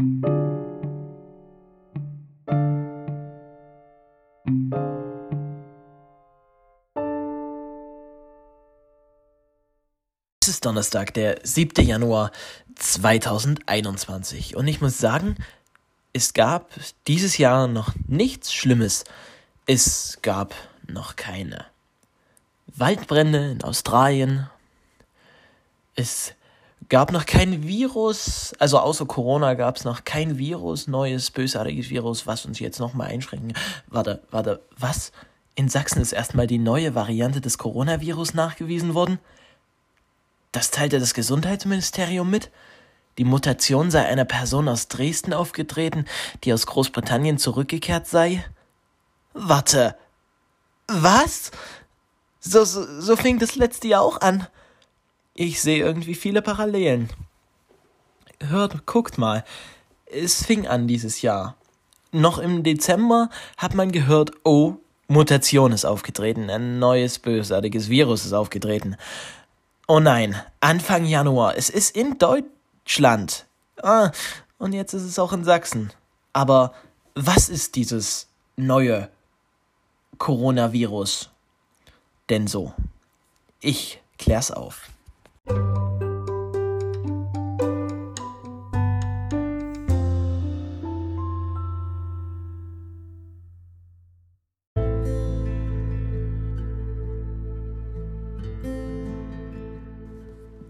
Es ist Donnerstag, der 7. Januar 2021 und ich muss sagen, es gab dieses Jahr noch nichts Schlimmes. Es gab noch keine Waldbrände in Australien. Es gab noch kein Virus, also außer Corona gab es noch kein Virus, neues, bösartiges Virus, was uns jetzt nochmal einschränken. Warte, warte, was? In Sachsen ist erstmal die neue Variante des Coronavirus nachgewiesen worden? Das teilte das Gesundheitsministerium mit. Die Mutation sei einer Person aus Dresden aufgetreten, die aus Großbritannien zurückgekehrt sei. Warte. Was? So, so, so fing das letzte Jahr auch an. Ich sehe irgendwie viele Parallelen. Hört, guckt mal. Es fing an dieses Jahr. Noch im Dezember hat man gehört, oh, Mutation ist aufgetreten, ein neues bösartiges Virus ist aufgetreten. Oh nein, Anfang Januar. Es ist in Deutschland. Ah, und jetzt ist es auch in Sachsen. Aber was ist dieses neue Coronavirus denn so? Ich klär's auf.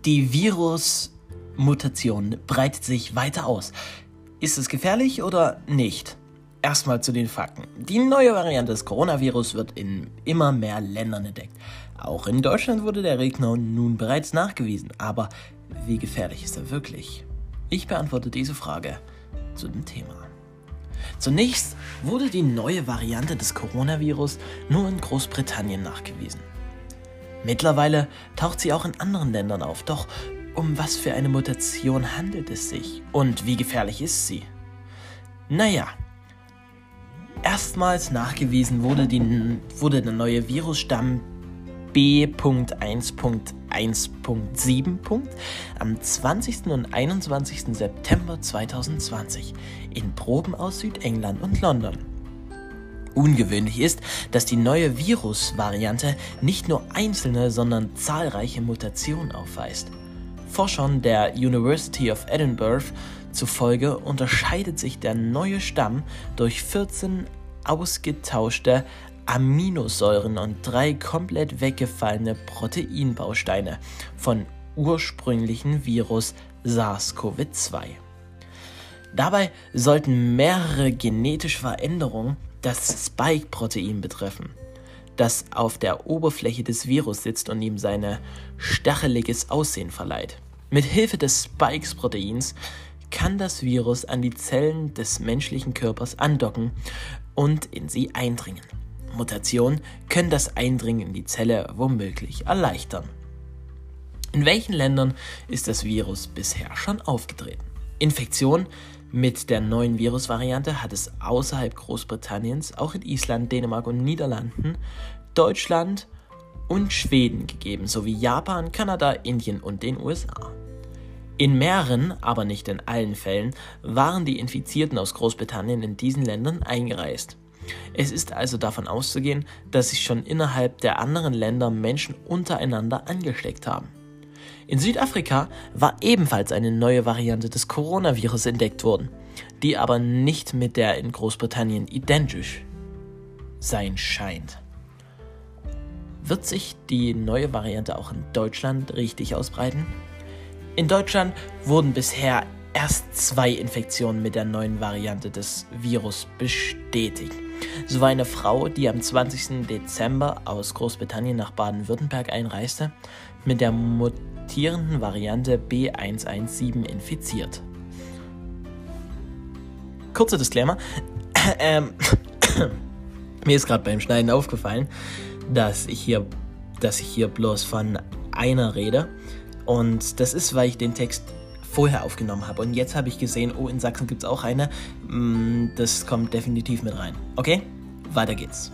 Die Virusmutation breitet sich weiter aus. Ist es gefährlich oder nicht? Erstmal zu den Fakten. Die neue Variante des Coronavirus wird in immer mehr Ländern entdeckt. Auch in Deutschland wurde der Regner nun bereits nachgewiesen. Aber wie gefährlich ist er wirklich? Ich beantworte diese Frage zu dem Thema. Zunächst wurde die neue Variante des Coronavirus nur in Großbritannien nachgewiesen. Mittlerweile taucht sie auch in anderen Ländern auf. Doch um was für eine Mutation handelt es sich? Und wie gefährlich ist sie? Naja, erstmals nachgewiesen wurde, die, wurde der neue Virusstamm B.1.1.7. am 20. und 21. September 2020 in Proben aus Südengland und London. Ungewöhnlich ist, dass die neue Virusvariante nicht nur einzelne, sondern zahlreiche Mutationen aufweist. Forschern der University of Edinburgh zufolge unterscheidet sich der neue Stamm durch 14 ausgetauschte Aminosäuren und drei komplett weggefallene Proteinbausteine von ursprünglichen Virus SARS-CoV-2. Dabei sollten mehrere genetische Veränderungen das Spike-Protein betreffen, das auf der Oberfläche des Virus sitzt und ihm sein stacheliges Aussehen verleiht. Mit Hilfe des Spikes-Proteins kann das Virus an die Zellen des menschlichen Körpers andocken und in sie eindringen. Mutationen können das Eindringen in die Zelle womöglich erleichtern. In welchen Ländern ist das Virus bisher schon aufgetreten? Infektionen mit der neuen Virusvariante hat es außerhalb Großbritanniens auch in Island, Dänemark und Niederlanden, Deutschland und Schweden gegeben, sowie Japan, Kanada, Indien und den USA. In mehreren, aber nicht in allen Fällen, waren die Infizierten aus Großbritannien in diesen Ländern eingereist. Es ist also davon auszugehen, dass sich schon innerhalb der anderen Länder Menschen untereinander angesteckt haben. In Südafrika war ebenfalls eine neue Variante des Coronavirus entdeckt worden, die aber nicht mit der in Großbritannien identisch sein scheint. Wird sich die neue Variante auch in Deutschland richtig ausbreiten? In Deutschland wurden bisher erst zwei Infektionen mit der neuen Variante des Virus bestätigt. So war eine Frau, die am 20. Dezember aus Großbritannien nach Baden-Württemberg einreiste, mit der mutierenden Variante B117 infiziert. Kurzer Disclaimer. Ähm, mir ist gerade beim Schneiden aufgefallen, dass ich hier, dass ich hier bloß von einer rede. Und das ist, weil ich den Text vorher aufgenommen habe. Und jetzt habe ich gesehen, oh, in Sachsen gibt es auch eine. Mm, das kommt definitiv mit rein. Okay? Weiter geht's.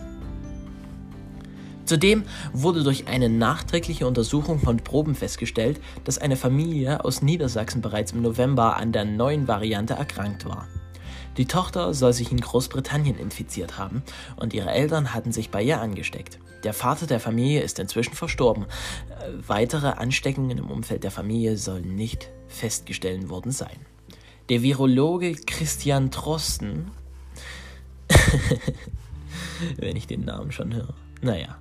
Zudem wurde durch eine nachträgliche Untersuchung von Proben festgestellt, dass eine Familie aus Niedersachsen bereits im November an der neuen Variante erkrankt war. Die Tochter soll sich in Großbritannien infiziert haben und ihre Eltern hatten sich bei ihr angesteckt. Der Vater der Familie ist inzwischen verstorben. Weitere Ansteckungen im Umfeld der Familie sollen nicht festgestellt worden sein. Der Virologe Christian Drosten, wenn ich den Namen schon höre, naja,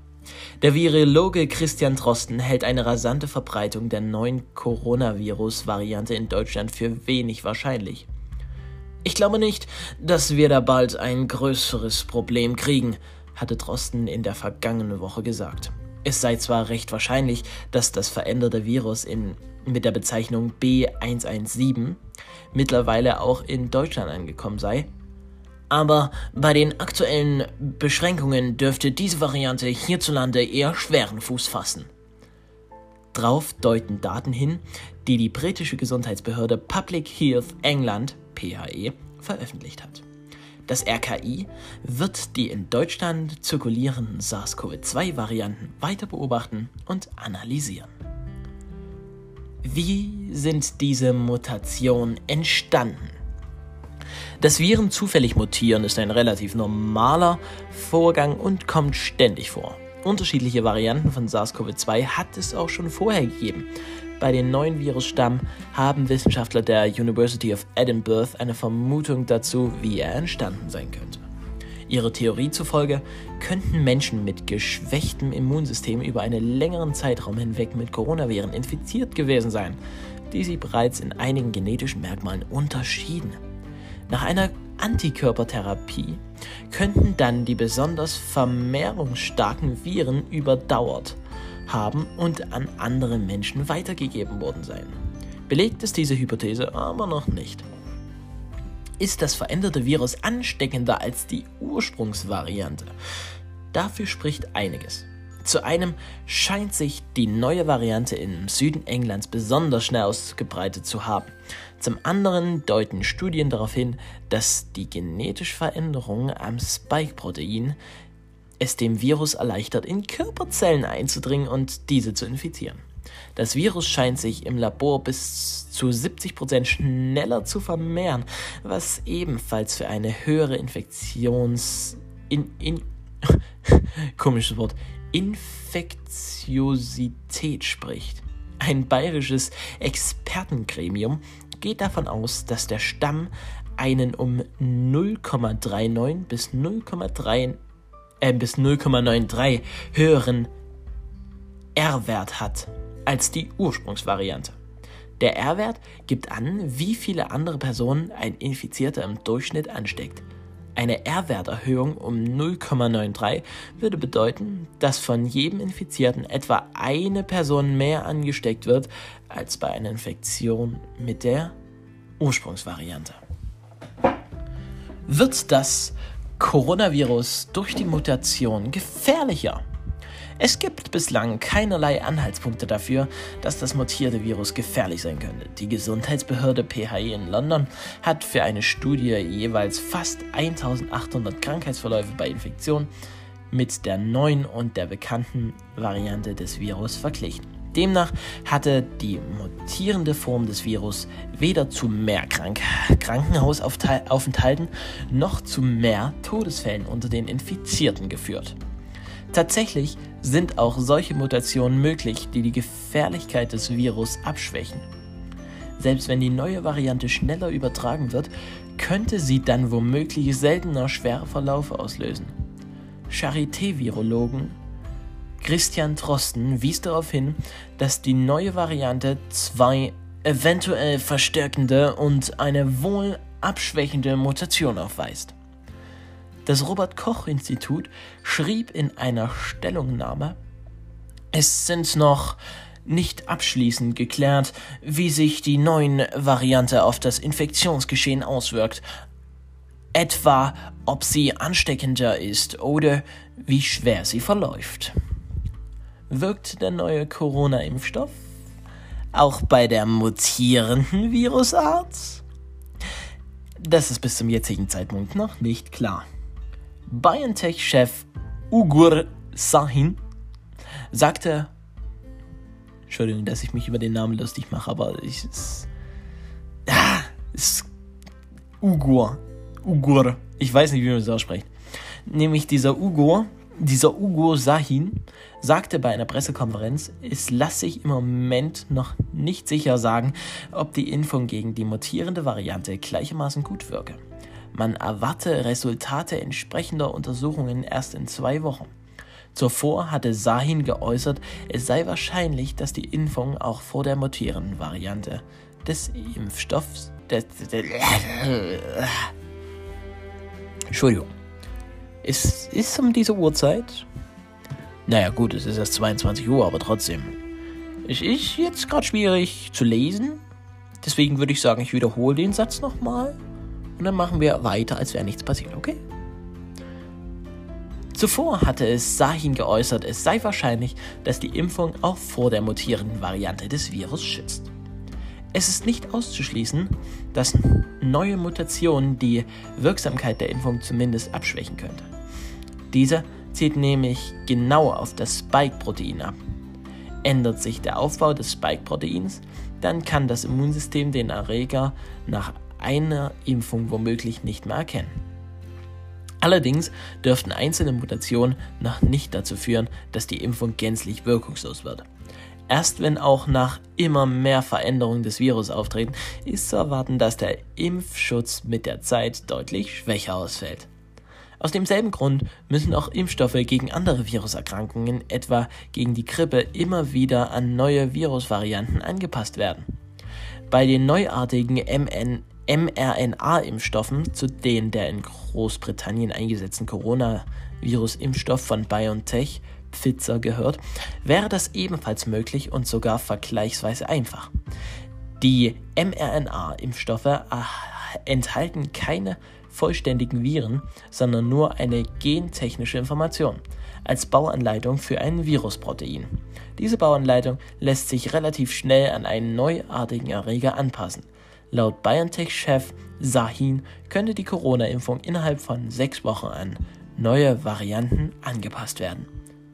der Virologe Christian Drosten hält eine rasante Verbreitung der neuen Coronavirus-Variante in Deutschland für wenig wahrscheinlich. Ich glaube nicht, dass wir da bald ein größeres Problem kriegen, hatte Drosten in der vergangenen Woche gesagt. Es sei zwar recht wahrscheinlich, dass das veränderte Virus in, mit der Bezeichnung B117 mittlerweile auch in Deutschland angekommen sei, aber bei den aktuellen Beschränkungen dürfte diese Variante hierzulande eher schweren Fuß fassen. Drauf deuten Daten hin, die die britische Gesundheitsbehörde Public Health England PHE veröffentlicht hat. Das RKI wird die in Deutschland zirkulierenden SARS-CoV-2-Varianten weiter beobachten und analysieren. Wie sind diese Mutationen entstanden? Dass Viren zufällig mutieren, ist ein relativ normaler Vorgang und kommt ständig vor. Unterschiedliche Varianten von SARS-CoV-2 hat es auch schon vorher gegeben. Bei den neuen Virusstamm haben Wissenschaftler der University of Edinburgh eine Vermutung dazu, wie er entstanden sein könnte. Ihrer Theorie zufolge könnten Menschen mit geschwächtem Immunsystem über einen längeren Zeitraum hinweg mit Coronaviren infiziert gewesen sein, die sie bereits in einigen genetischen Merkmalen unterschieden. Nach einer Antikörpertherapie könnten dann die besonders vermehrungsstarken Viren überdauert haben und an andere Menschen weitergegeben worden sein. Belegt ist diese Hypothese aber noch nicht. Ist das veränderte Virus ansteckender als die Ursprungsvariante? Dafür spricht einiges. Zu einem scheint sich die neue Variante im Süden Englands besonders schnell ausgebreitet zu haben. Zum anderen deuten Studien darauf hin, dass die genetische Veränderung am Spike-Protein es dem Virus erleichtert, in Körperzellen einzudringen und diese zu infizieren. Das Virus scheint sich im Labor bis zu 70% schneller zu vermehren, was ebenfalls für eine höhere Infektions... In, in, komisches Wort. Infektiosität spricht. Ein bayerisches Expertengremium geht davon aus, dass der Stamm einen um 0,39 bis 0,3 äh, bis 0,93 höheren R-Wert hat als die Ursprungsvariante. Der R-Wert gibt an, wie viele andere Personen ein Infizierter im Durchschnitt ansteckt. Eine R-Werterhöhung um 0,93 würde bedeuten, dass von jedem Infizierten etwa eine Person mehr angesteckt wird als bei einer Infektion mit der Ursprungsvariante. Wird das Coronavirus durch die Mutation gefährlicher? Es gibt bislang keinerlei Anhaltspunkte dafür, dass das mutierte Virus gefährlich sein könnte. Die Gesundheitsbehörde PHE in London hat für eine Studie jeweils fast 1800 Krankheitsverläufe bei Infektionen mit der neuen und der bekannten Variante des Virus verglichen. Demnach hatte die mutierende Form des Virus weder zu mehr Krank Krankenhausaufenthalten noch zu mehr Todesfällen unter den Infizierten geführt. Tatsächlich sind auch solche Mutationen möglich, die die Gefährlichkeit des Virus abschwächen. Selbst wenn die neue Variante schneller übertragen wird, könnte sie dann womöglich seltener schwere Verlaufe auslösen. Charité-Virologen Christian Trosten wies darauf hin, dass die neue Variante zwei eventuell verstärkende und eine wohl abschwächende Mutation aufweist. Das Robert Koch Institut schrieb in einer Stellungnahme, es sind noch nicht abschließend geklärt, wie sich die neue Variante auf das Infektionsgeschehen auswirkt, etwa ob sie ansteckender ist oder wie schwer sie verläuft. Wirkt der neue Corona-Impfstoff auch bei der mutierenden Virusart? Das ist bis zum jetzigen Zeitpunkt noch nicht klar. BioNTech-Chef Ugur Sahin sagte, Entschuldigung, dass ich mich über den Namen lustig mache, aber ich, es, ah, es, Ugur, Ugur, ich weiß nicht, wie man das ausspricht, nämlich dieser Ugur, dieser Ugur Sahin, sagte bei einer Pressekonferenz, es lasse sich im Moment noch nicht sicher sagen, ob die Impfung gegen die mutierende Variante gleichermaßen gut wirke. Man erwarte Resultate entsprechender Untersuchungen erst in zwei Wochen. Zuvor hatte Sahin geäußert, es sei wahrscheinlich, dass die Impfung auch vor der mutierenden Variante des Impfstoffs. Des, des, Entschuldigung. Es ist um diese Uhrzeit. Naja, gut, es ist erst 22 Uhr, aber trotzdem. Es ist jetzt gerade schwierig zu lesen. Deswegen würde ich sagen, ich wiederhole den Satz nochmal. Und dann machen wir weiter, als wäre nichts passiert, okay? Zuvor hatte es Sahin geäußert, es sei wahrscheinlich, dass die Impfung auch vor der mutierenden Variante des Virus schützt. Es ist nicht auszuschließen, dass neue Mutationen die Wirksamkeit der Impfung zumindest abschwächen könnte. Diese zielt nämlich genau auf das Spike-Protein ab. Ändert sich der Aufbau des Spike-Proteins, dann kann das Immunsystem den Erreger nach einer Impfung womöglich nicht mehr erkennen. Allerdings dürften einzelne Mutationen noch nicht dazu führen, dass die Impfung gänzlich wirkungslos wird. Erst wenn auch nach immer mehr Veränderungen des Virus auftreten, ist zu erwarten, dass der Impfschutz mit der Zeit deutlich schwächer ausfällt. Aus demselben Grund müssen auch Impfstoffe gegen andere Viruserkrankungen, etwa gegen die Grippe, immer wieder an neue Virusvarianten angepasst werden. Bei den neuartigen MN mRNA-Impfstoffen, zu denen der in Großbritannien eingesetzten Coronavirus-Impfstoff von BioNTech Pfizer gehört, wäre das ebenfalls möglich und sogar vergleichsweise einfach. Die mRNA-Impfstoffe enthalten keine vollständigen Viren, sondern nur eine gentechnische Information als Bauanleitung für ein Virusprotein. Diese Bauanleitung lässt sich relativ schnell an einen neuartigen Erreger anpassen. Laut BioNTech-Chef Sahin könnte die Corona-Impfung innerhalb von sechs Wochen an neue Varianten angepasst werden,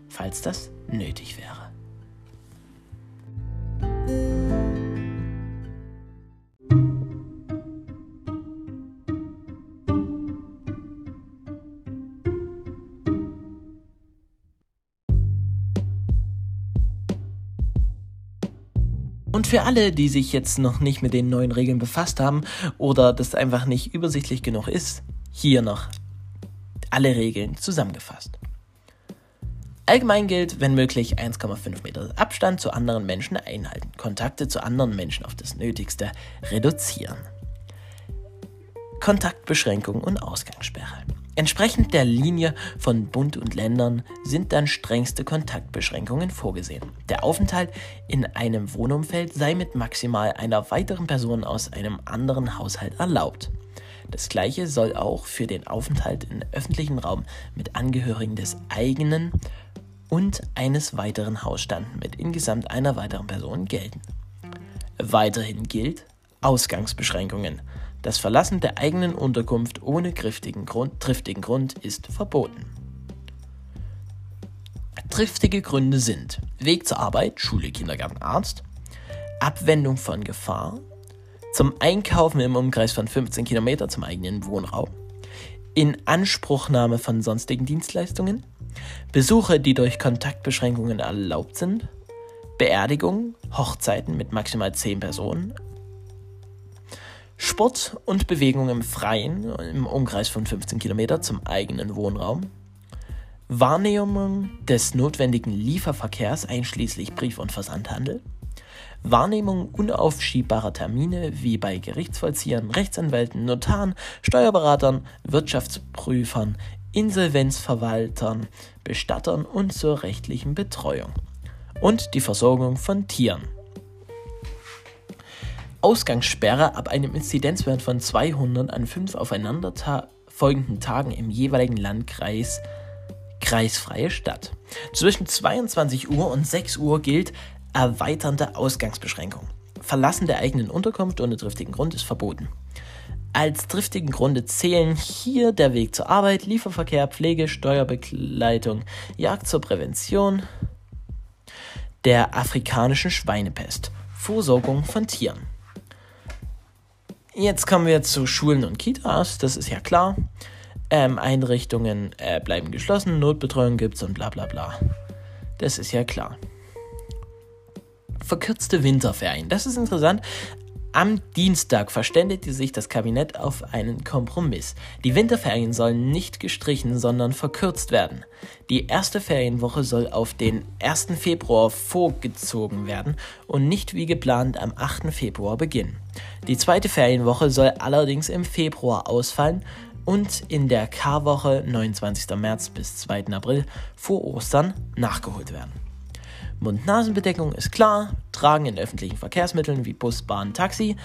falls das nötig wäre. Und für alle, die sich jetzt noch nicht mit den neuen Regeln befasst haben oder das einfach nicht übersichtlich genug ist, hier noch alle Regeln zusammengefasst. Allgemein gilt, wenn möglich, 1,5 Meter Abstand zu anderen Menschen einhalten, Kontakte zu anderen Menschen auf das Nötigste reduzieren. Kontaktbeschränkung und Ausgangssperre. Entsprechend der Linie von Bund und Ländern sind dann strengste Kontaktbeschränkungen vorgesehen. Der Aufenthalt in einem Wohnumfeld sei mit maximal einer weiteren Person aus einem anderen Haushalt erlaubt. Das gleiche soll auch für den Aufenthalt im öffentlichen Raum mit Angehörigen des eigenen und eines weiteren Hausstands mit insgesamt einer weiteren Person gelten. Weiterhin gilt Ausgangsbeschränkungen. Das Verlassen der eigenen Unterkunft ohne triftigen Grund, triftigen Grund ist verboten. Triftige Gründe sind Weg zur Arbeit, Schule, Kindergarten, Arzt, Abwendung von Gefahr, zum Einkaufen im Umkreis von 15 Kilometer zum eigenen Wohnraum, Inanspruchnahme von sonstigen Dienstleistungen, Besuche, die durch Kontaktbeschränkungen erlaubt sind, Beerdigungen, Hochzeiten mit maximal 10 Personen, Sport und Bewegung im Freien im Umkreis von 15 Kilometer zum eigenen Wohnraum. Wahrnehmung des notwendigen Lieferverkehrs einschließlich Brief- und Versandhandel. Wahrnehmung unaufschiebbarer Termine wie bei Gerichtsvollziehern, Rechtsanwälten, Notaren, Steuerberatern, Wirtschaftsprüfern, Insolvenzverwaltern, Bestattern und zur rechtlichen Betreuung. Und die Versorgung von Tieren. Ausgangssperre ab einem Inzidenzwert von 200 an fünf aufeinanderfolgenden Tagen im jeweiligen Landkreis kreisfreie Stadt. Zwischen 22 Uhr und 6 Uhr gilt erweiternde Ausgangsbeschränkung. Verlassen der eigenen Unterkunft ohne triftigen Grund ist verboten. Als triftigen Gründe zählen hier der Weg zur Arbeit, Lieferverkehr, Pflege, Steuerbegleitung, Jagd zur Prävention, der afrikanischen Schweinepest. Vorsorgung von Tieren. Jetzt kommen wir zu Schulen und Kitas, das ist ja klar. Ähm, Einrichtungen äh, bleiben geschlossen, Notbetreuung gibt es und bla bla bla. Das ist ja klar. Verkürzte Winterferien, das ist interessant. Am Dienstag verständigte sich das Kabinett auf einen Kompromiss. Die Winterferien sollen nicht gestrichen, sondern verkürzt werden. Die erste Ferienwoche soll auf den 1. Februar vorgezogen werden und nicht wie geplant am 8. Februar beginnen. Die zweite Ferienwoche soll allerdings im Februar ausfallen und in der K-Woche 29. März bis 2. April vor Ostern nachgeholt werden. Mund-Nasen-Bedeckung ist klar, tragen in öffentlichen Verkehrsmitteln wie Bus, Bahn, Taxi,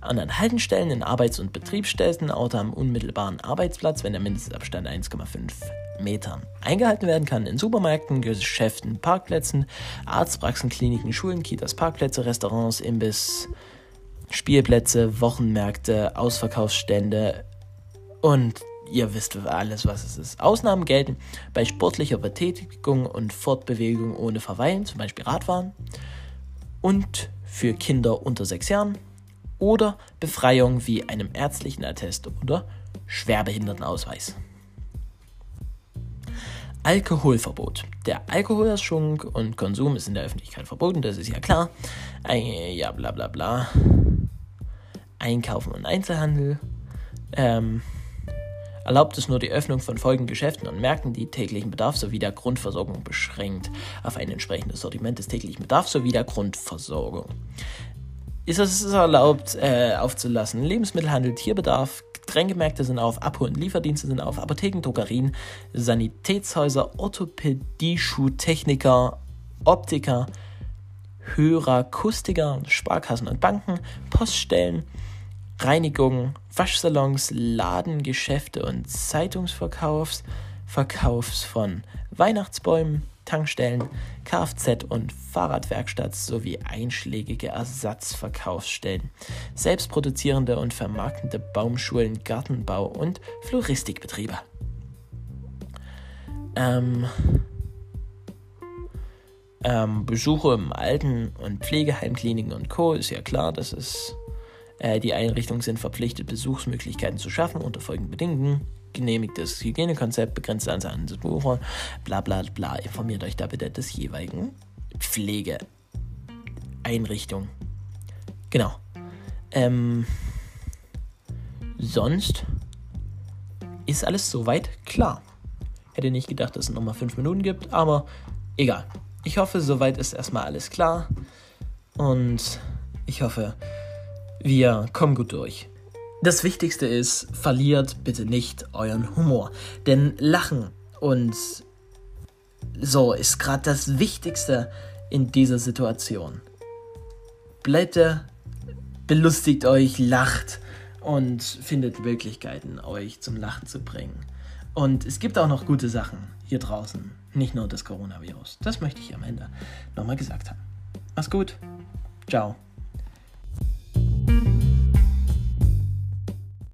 an den Haltestellen in Arbeits- und Betriebsstätten oder am unmittelbaren Arbeitsplatz, wenn der Mindestabstand 1,5 Metern eingehalten werden kann, in Supermärkten, Geschäften, Parkplätzen, Arztpraxen, Kliniken, Schulen, Kitas, Parkplätze, Restaurants, Imbiss, Spielplätze, Wochenmärkte, Ausverkaufsstände und ihr wisst alles, was es ist. Ausnahmen gelten bei sportlicher Betätigung und Fortbewegung ohne Verweilen, zum Beispiel Radfahren, und für Kinder unter sechs Jahren oder Befreiung wie einem ärztlichen Attest oder Schwerbehindertenausweis. Alkoholverbot. Der Alkoholschunk und Konsum ist in der Öffentlichkeit verboten, das ist ja klar. Ja, bla bla bla. Einkaufen und Einzelhandel. Ähm, erlaubt es nur die Öffnung von folgenden Geschäften und Märkten, die täglichen Bedarf sowie der Grundversorgung beschränkt auf ein entsprechendes Sortiment des täglichen Bedarfs sowie der Grundversorgung. Ist es erlaubt äh, aufzulassen? Lebensmittelhandel, Tierbedarf, Getränkemärkte sind auf, Abhol- und Lieferdienste sind auf, Apotheken, Drogerien, Sanitätshäuser, Orthopädie, Schuhtechniker, Optiker, Hörer, Kustiker, Sparkassen und Banken, Poststellen, Reinigung, Waschsalons, Ladengeschäfte und Zeitungsverkaufs, Verkaufs von Weihnachtsbäumen, Tankstellen, Kfz- und Fahrradwerkstatt sowie einschlägige Ersatzverkaufsstellen, selbstproduzierende und vermarktende Baumschulen, Gartenbau und Floristikbetriebe. Ähm, ähm, Besuche im Alten- und Pflegeheimkliniken und Co. ist ja klar, das ist äh, die Einrichtungen sind verpflichtet, Besuchsmöglichkeiten zu schaffen unter folgenden Bedingungen. Genehmigtes Hygienekonzept, begrenzte Anzahl an Besuchern, bla bla bla. Informiert euch da bitte des jeweiligen Pflegeeinrichtung. Genau. Ähm, sonst ist alles soweit klar. Hätte nicht gedacht, dass es nochmal fünf Minuten gibt, aber egal. Ich hoffe, soweit ist erstmal alles klar. Und ich hoffe, wir kommen gut durch. Das Wichtigste ist, verliert bitte nicht euren Humor. Denn Lachen und so ist gerade das Wichtigste in dieser Situation. Bleibt da, belustigt euch, lacht und findet Möglichkeiten, euch zum Lachen zu bringen. Und es gibt auch noch gute Sachen hier draußen, nicht nur das Coronavirus. Das möchte ich am Ende nochmal gesagt haben. Mach's gut. Ciao.